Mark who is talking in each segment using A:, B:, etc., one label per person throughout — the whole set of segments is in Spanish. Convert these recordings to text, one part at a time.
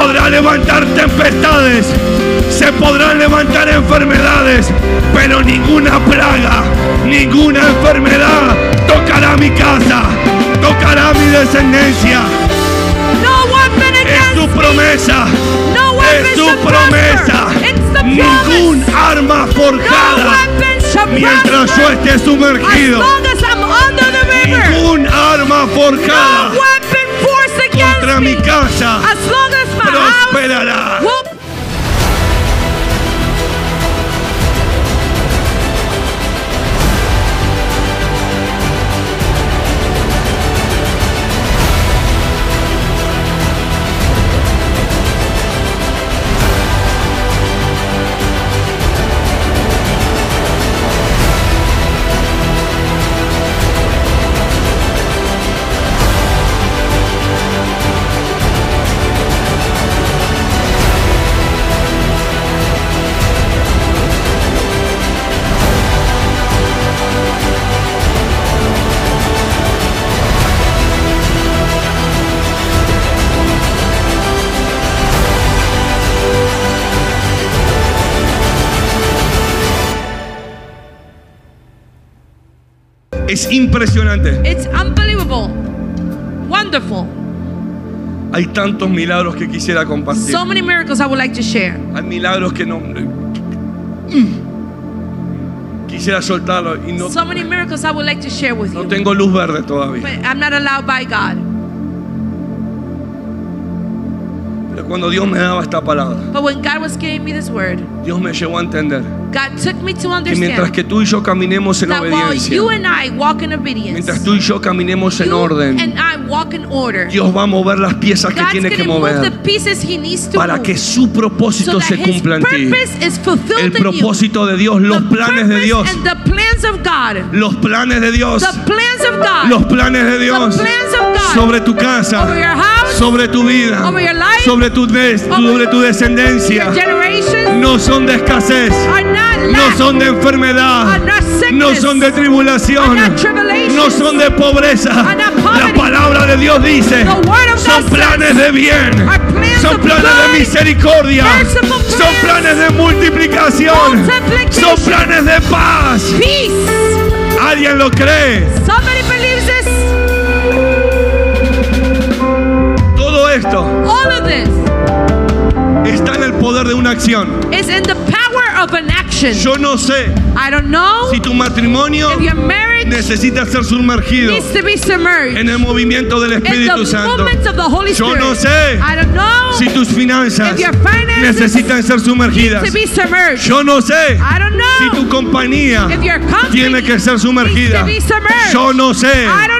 A: podrá levantar tempestades, se podrán levantar enfermedades, pero ninguna plaga, ninguna enfermedad tocará mi casa, tocará mi descendencia. Es tu promesa, es tu promesa. Ningún arma forjada mientras yo esté sumergido. Ningún arma forjada contra mi casa
B: my house
A: Es impresionante.
B: It's unbelievable. Wonderful.
A: Hay tantos milagros que quisiera compartir.
B: So many miracles I would like to share.
A: Hay milagros que no. Quisiera soltarlo y no,
B: So many miracles I would like to share with
A: no
B: you.
A: tengo luz verde todavía.
B: But I'm not allowed by God.
A: Cuando Dios me daba esta palabra,
B: But when God was giving me this word,
A: Dios me llevó a entender
B: God took me to
A: que mientras
B: understand
A: que tú y yo caminemos en
B: that while
A: obediencia,
B: you and I walk in obedience,
A: mientras tú y yo caminemos en
B: you
A: orden,
B: and I walk in order,
A: Dios va a mover las piezas que
B: God's
A: tiene que
B: to move the
A: mover
B: pieces He needs to
A: para
B: move
A: que su
B: so
A: propósito
B: that
A: se
B: His
A: cumpla en ti.
B: purpose is fulfilled
A: El
B: in you.
A: propósito de Dios, los
B: The
A: planes de
B: purpose
A: Dios,
B: and the plans of God.
A: los planes de Dios,
B: The plans of God.
A: los planes de Dios
B: The plans of God.
A: sobre tu casa,
B: Over your house.
A: sobre tu vida,
B: Over your life.
A: sobre tu, sobre tu
B: Your
A: descendencia.
B: generations
A: No son de escasez,
B: are not
A: no son de enfermedad,
B: are not sickness,
A: no son de tribulación,
B: are not tribulations,
A: no son de pobreza.
B: are not poverty.
A: La palabra de Dios dice,
B: The word of
A: son
B: God
A: planes
B: says,
A: de bien, son planes de misericordia, son planes de multiplicación, son planes de paz.
B: peace.
A: ¿Alguien lo cree?
B: Somebody believes this?
A: Todo esto
B: All of this
A: está en el poder de una acción.
B: is in the power of an action.
A: Yo no sé
B: I don't know
A: si tu matrimonio
B: if your marriage
A: necesita ser sumergido
B: needs to be submerged
A: en el movimiento del
B: in
A: Espíritu
B: the
A: Santo.
B: movements of the Holy
A: Yo
B: Spirit.
A: no sé
B: I don't know
A: si tus finanzas
B: if your finances
A: necesitan ser sumergidas.
B: to be submerged.
A: Yo no sé
B: I don't
A: si tu compañía
B: if your company
A: tiene que ser
B: needs
A: sumergida.
B: to be submerged.
A: Yo no sé
B: I don't know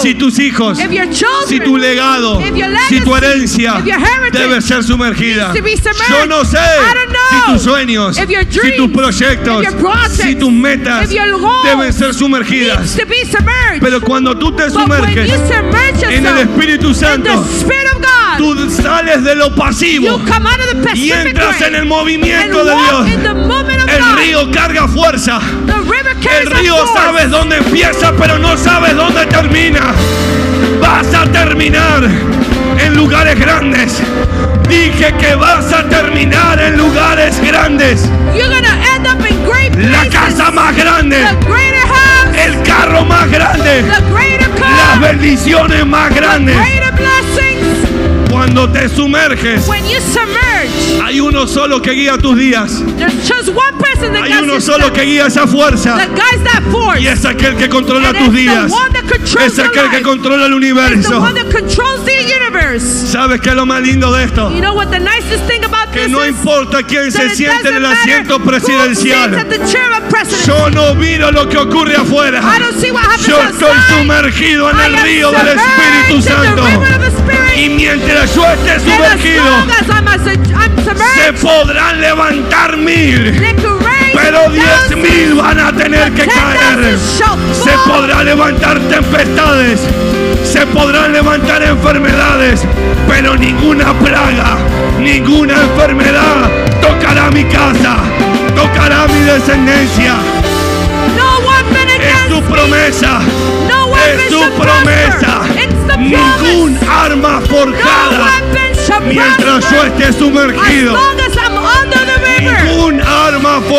A: si tus hijos,
B: if your children
A: si tu legado,
B: if your
A: si tu herencia
B: if your heritage
A: debe ser sumergida. Yo no sé si tus sueños,
B: your
A: si tus
B: dreams,
A: proyectos,
B: projects,
A: si tus metas deben ser sumergidas.
B: to be submerged.
A: Pero cuando tú te sumerges en el Espíritu Santo, tú sales de lo pasivo y entras en el movimiento de Dios. El río carga fuerza. El río sabes dónde empieza, pero no sabes dónde termina. Vas a terminar en lugares grandes. Dije que vas a terminar en lugares grandes.
B: You're gonna end up in great
A: La casa más grande,
B: the greater house,
A: el carro más grande,
B: the
A: las bendiciones más grandes. Cuando te sumerges,
B: When you submerge,
A: hay uno solo que guía tus días.
B: there's just one person that
A: Hay uno solo que guía esa fuerza. Y es aquel que controla
B: And
A: tus días. Es aquel que controla el universo.
B: Universe.
A: ¿Sabes qué es lo más lindo de esto?
B: You know what the nicest thing about
A: Que
B: this
A: no importa quién se siente en el asiento presidencial. Yo no miro lo que ocurre afuera.
B: I don't see what happens
A: Yo estoy sumergido en el río del
B: submerged
A: Espíritu
B: in the
A: Santo.
B: river of the Spirit.
A: Y mientras yo esté sumergido, se podrán levantar mil. Pero diez mil van a tener que caer. Se
B: fall.
A: podrán levantar tempestades, se podrán levantar enfermedades, pero ninguna plaga, ninguna enfermedad tocará mi casa, tocará mi descendencia. Es su promesa. Es
B: shall
A: promesa. Ningún arma forjada mientras yo esté sumergido. Ningún arma forjada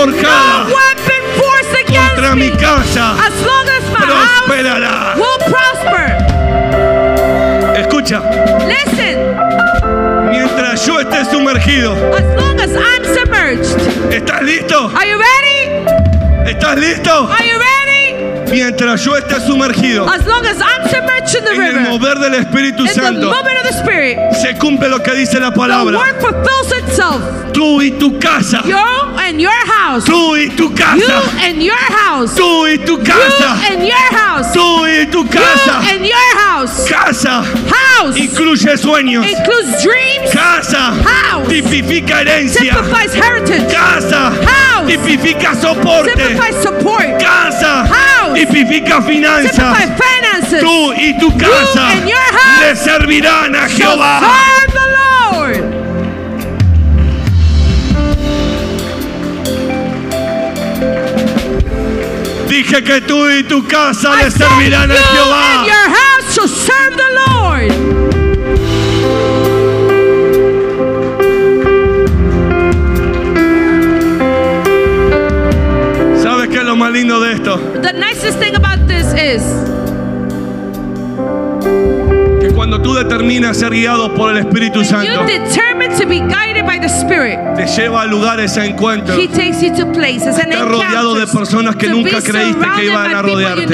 A: casa
B: As long as my house
A: prosperará.
B: will prosper.
A: Escucha,
B: Listen,
A: mientras yo esté sumergido,
B: as long as I'm submerged.
A: ¿estás listo?
B: Are you ready?
A: ¿Estás listo?
B: Are you ready?
A: Mientras yo esté sumergido
B: As long as I'm submerged in the
A: en el
B: river.
A: mover del Espíritu
B: In the
A: Santo,
B: moment of the Spirit.
A: se cumple lo que dice la
B: The
A: palabra.
B: word fulfills itself.
A: Tú y tu casa.
B: You and your house.
A: Tú y tu
B: You
A: casa.
B: and your house.
A: Tú y tu
B: You
A: casa.
B: and your house.
A: Tú y tu
B: You
A: casa.
B: and your house.
A: Casa
B: House
A: incluye sueños.
B: includes dreams.
A: Casa
B: House
A: tipifica herencia.
B: Simplifies heritage.
A: Casa
B: House
A: tipifica soporte.
B: simplifies support.
A: Casa
B: House
A: tipifica finanzas. Tú y tu casa le servirán a Jehová.
B: serve the Lord.
A: Dije que tú y tu casa le servirán a Jehová.
B: The nicest thing about this is
A: cuando tú determinas ser guiado por el Espíritu Santo,
B: determine to be guided by the Spirit.
A: te lleva a lugares a encuentros.
B: He takes you to places and
A: Estar rodeado de personas que nunca creíste que iban a rodearte.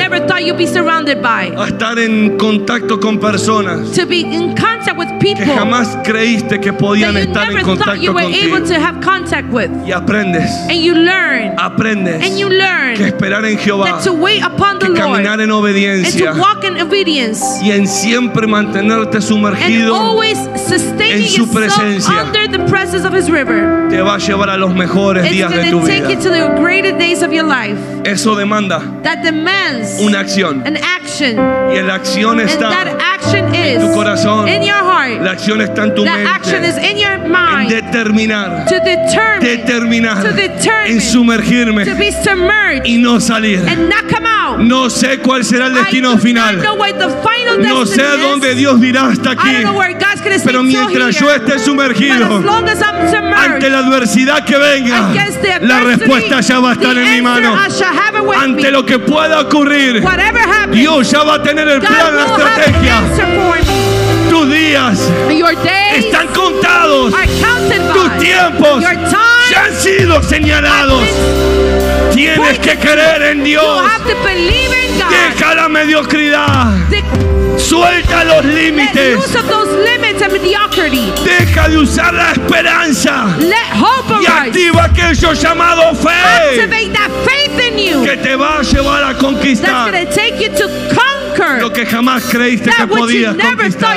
A: A estar en contacto con personas
B: To be in contact with people
A: que jamás creíste que podían estar en contacto contigo.
B: to have contact with.
A: Y aprendes,
B: And you learn
A: aprendes
B: and you
A: que
B: learn
A: esperar en Jehová,
B: that to wait upon the
A: que
B: Lord
A: caminar en
B: and
A: obediencia
B: to walk in obedience
A: y en siempre mantenerte sumergido en su presencia.
B: under the presence of His river.
A: te va a llevar a los mejores
B: It's
A: días de tu vida.
B: to the greater days of your life.
A: Eso demanda
B: That demands
A: una acción.
B: an action.
A: Y la acción está
B: action is
A: tu corazón.
B: in your heart.
A: La acción está en tu
B: That action is
A: mente.
B: in your
A: En
B: mind
A: determinar,
B: to determine,
A: determinar,
B: to determine,
A: en sumergirme
B: to be submerged
A: y no salir.
B: and not come out.
A: No sé cuál será el destino final. No sé a dónde. Dios dirá hasta aquí. Pero mientras yo esté sumergido ante la adversidad que venga, la respuesta ya va a estar en mi mano. Ante lo que pueda ocurrir, Dios ya va a tener el plan, la estrategia. Tus días están contados. Tus tiempos ya han sido señalados. Tienes que creer en
B: You
A: Dios. Deja la mediocridad. Suelta los límites. Deja de usar la esperanza. Y activa aquello llamado fe. Que te va a llevar a conquistar lo que jamás creíste que podías conquistar.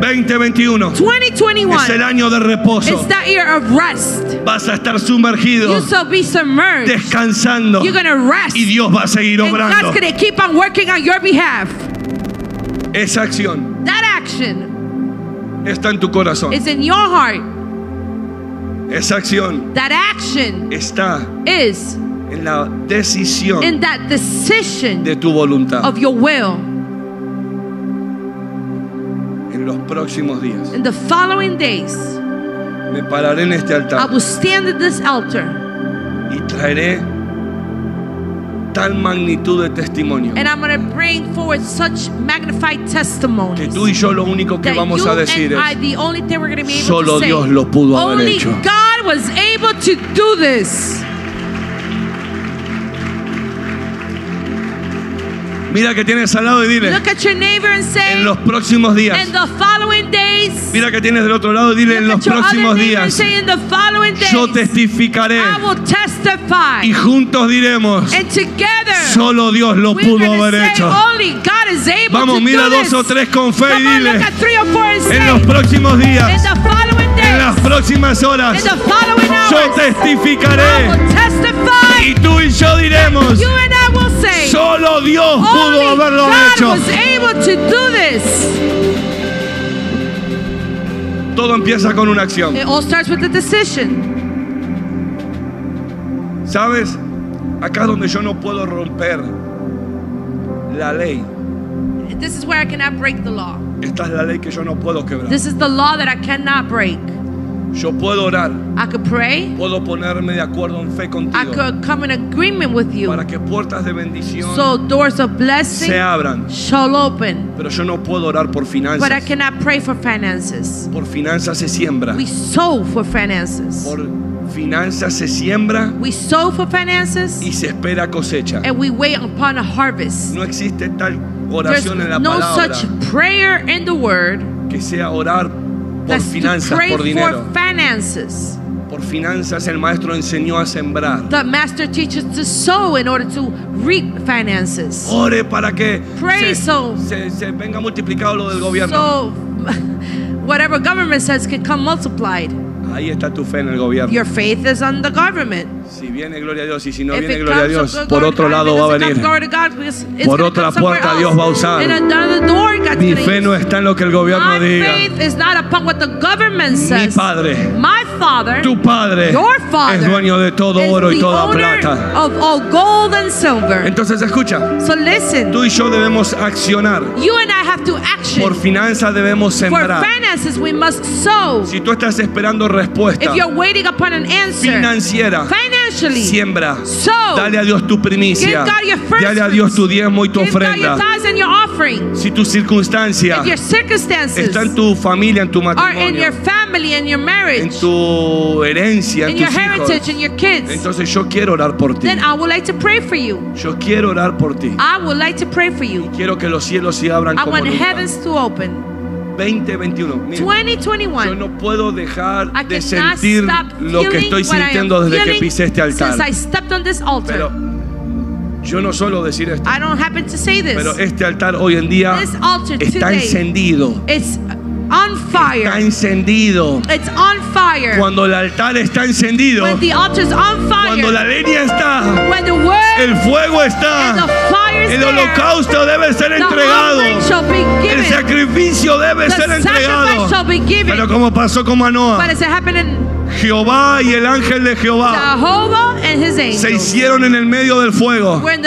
B: Thought you were able to conquer.
A: 2021 es el
B: 2021
A: año de reposo.
B: that year of rest.
A: Vas a estar sumergido,
B: You shall be submerged.
A: descansando.
B: You're to rest.
A: Y Dios va a seguir
B: And
A: obrando.
B: God's keep on working on your behalf.
A: Esa acción
B: That action
A: está en tu corazón.
B: is in your heart.
A: Esa acción
B: That action
A: está
B: is
A: en la decisión
B: in that decision
A: de tu voluntad.
B: of your will.
A: En los próximos días
B: In the following days,
A: me pararé en este
B: I
A: altar
B: will stand at this altar
A: y traeré tal magnitud de testimonio
B: and I'm going to bring forward such magnified
A: que
B: testimonies.
A: tú y yo lo único que
B: that
A: vamos
B: you
A: a decir
B: and I,
A: es
B: the only thing we're going to be able
A: Solo
B: to say,
A: Dios lo pudo haber
B: only
A: hecho.
B: God was able to do this.
A: Mira que tienes al lado y dile
B: Look at your neighbor and say,
A: en los próximos días
B: in the following days,
A: mira que tienes del otro lado y dile en los próximos días
B: say, in the following days,
A: yo testificaré
B: I will testify.
A: y juntos diremos
B: and together,
A: solo Dios lo pudo haber
B: say,
A: hecho
B: only God is able
A: vamos
B: to
A: mira
B: do
A: dos
B: this.
A: o tres con fe y
B: Come on, look
A: dile
B: at three or four and say,
A: en los próximos
B: in
A: días
B: the following
A: en las próximas
B: in
A: horas
B: the following
A: yo
B: I
A: testificaré
B: will testify.
A: y tú y yo diremos
B: You and I
A: solo Dios pudo haberlo hecho todo empieza con una acción
B: It all starts with a decision.
A: ¿sabes? Acá donde yo no puedo romper la ley.
B: This is where I cannot break the law.
A: Esta es la ley que yo no puedo quebrar.
B: This is the law that I cannot break.
A: Yo puedo orar,
B: I could pray.
A: puedo ponerme de acuerdo en fe
B: I
A: contigo
B: could come in agreement with you.
A: para que puertas de bendición
B: So doors of blessing
A: se abran.
B: shall open.
A: Pero yo no puedo orar por
B: But I
A: finanzas.
B: cannot pray for finances.
A: Por finanzas se siembra.
B: We sow for finances.
A: Por finanzas se siembra
B: We sow for finances
A: y se espera cosecha.
B: and we wait upon a harvest.
A: No existe tal
B: There's
A: oración en la
B: no
A: palabra
B: such prayer in the word
A: que sea orar por
B: that's
A: finanzas, por dinero.
B: for finances.
A: Por finanzas el maestro enseñó a sembrar.
B: The master teaches to sow in order to reap finances.
A: Ore para que
B: Pray
A: se,
B: so.
A: se- se venga multiplicado lo del gobierno.
B: So whatever government says can come multiplied.
A: Ahí está tu fe en el gobierno.
B: Your faith is on the government.
A: Si viene gloria a Dios y si no
B: If
A: viene gloria a Dios, por otro lado va a venir.
B: God,
A: Por otra puerta. Dios va a usar. Mi fe no está en lo que el gobierno
B: My
A: diga. Mi padre,
B: My father,
A: tu padre,
B: father,
A: es dueño de todo oro y toda plata.
B: of all gold and silver.
A: Entonces escucha,
B: So listen,
A: tú y yo debemos accionar.
B: you and I have to action.
A: Por finanzas debemos
B: For
A: sembrar.
B: finances, we must sow.
A: Si tú estás esperando respuesta
B: If you're waiting upon an answer,
A: financiera,
B: financially,
A: siembra. Dale a Dios tu
B: Give
A: primicia.
B: God your first
A: Dale a Dios tu diezmo y tu
B: Give God your
A: ofrenda.
B: tithes and your offering.
A: Si tu circunstancia
B: If your circumstances
A: está en tu familia, en tu
B: are in your
A: matrimonio, en tu herencia, en
B: in your
A: tus
B: heritage
A: hijos,
B: and your kids,
A: entonces yo quiero orar por ti.
B: then I would like to pray for you.
A: Yo quiero orar por ti.
B: I would like to pray for you.
A: Quiero que los cielos se abran como nunca.
B: Heavens to open.
A: 2021. Mira, yo
B: 2021.
A: no puedo dejar de sentir lo que estoy sintiendo desde que pisé este altar.
B: Altar.
A: Pero yo no suelo decir esto,
B: I don't happen to say this.
A: pero este altar hoy en día
B: altar
A: está
B: today
A: encendido.
B: It's on fire.
A: Está encendido.
B: It's on fire.
A: Cuando el altar está encendido,
B: when the altar's on fire.
A: cuando la leña está,
B: when the word
A: el fuego
B: and the
A: está,
B: fire is
A: el holocausto debe ser entregado. El sacrificio debe ser entregado. Pero como pasó con Manoah, Jehová y el ángel de Jehová se hicieron en el medio del fuego, en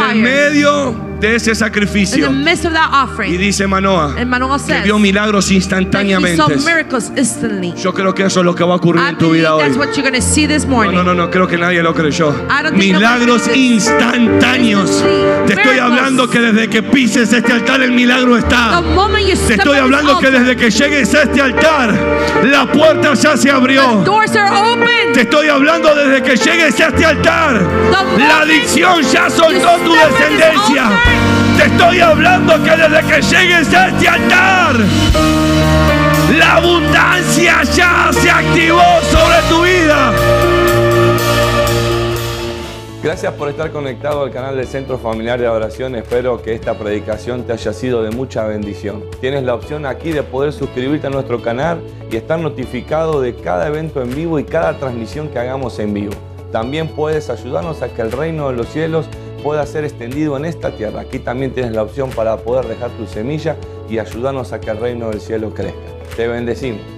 A: el medio de ese
B: in the
A: sacrificio.
B: midst of that
A: Y
B: offering.
A: dice Manoah que vio milagros instantáneamente. Yo creo que eso es lo que va a ocurrir
B: I
A: en tu vida hoy. No, no, no, no, creo que nadie lo creyó. Milagros instantáneos. Te estoy hablando que desde que pises este altar el milagro está. Te estoy hablando que desde que llegues a este altar la puerta ya se abrió. Te estoy hablando desde que llegues a este altar. La adicción ya soltó tu descendencia. Te estoy hablando que desde que llegues a este altar, la abundancia ya se activó sobre tu vida.
C: Gracias por estar conectado al canal del Centro Familiar de Adoración. Espero que esta predicación te haya sido de mucha bendición. Tienes la opción aquí de poder suscribirte a nuestro canal y estar notificado de cada evento en vivo y cada transmisión que hagamos en vivo. También puedes ayudarnos a que el reino de los cielos pueda ser extendido en esta tierra. Aquí también tienes la opción para poder dejar tu semilla y ayudarnos a que el reino del cielo crezca. Te bendecimos.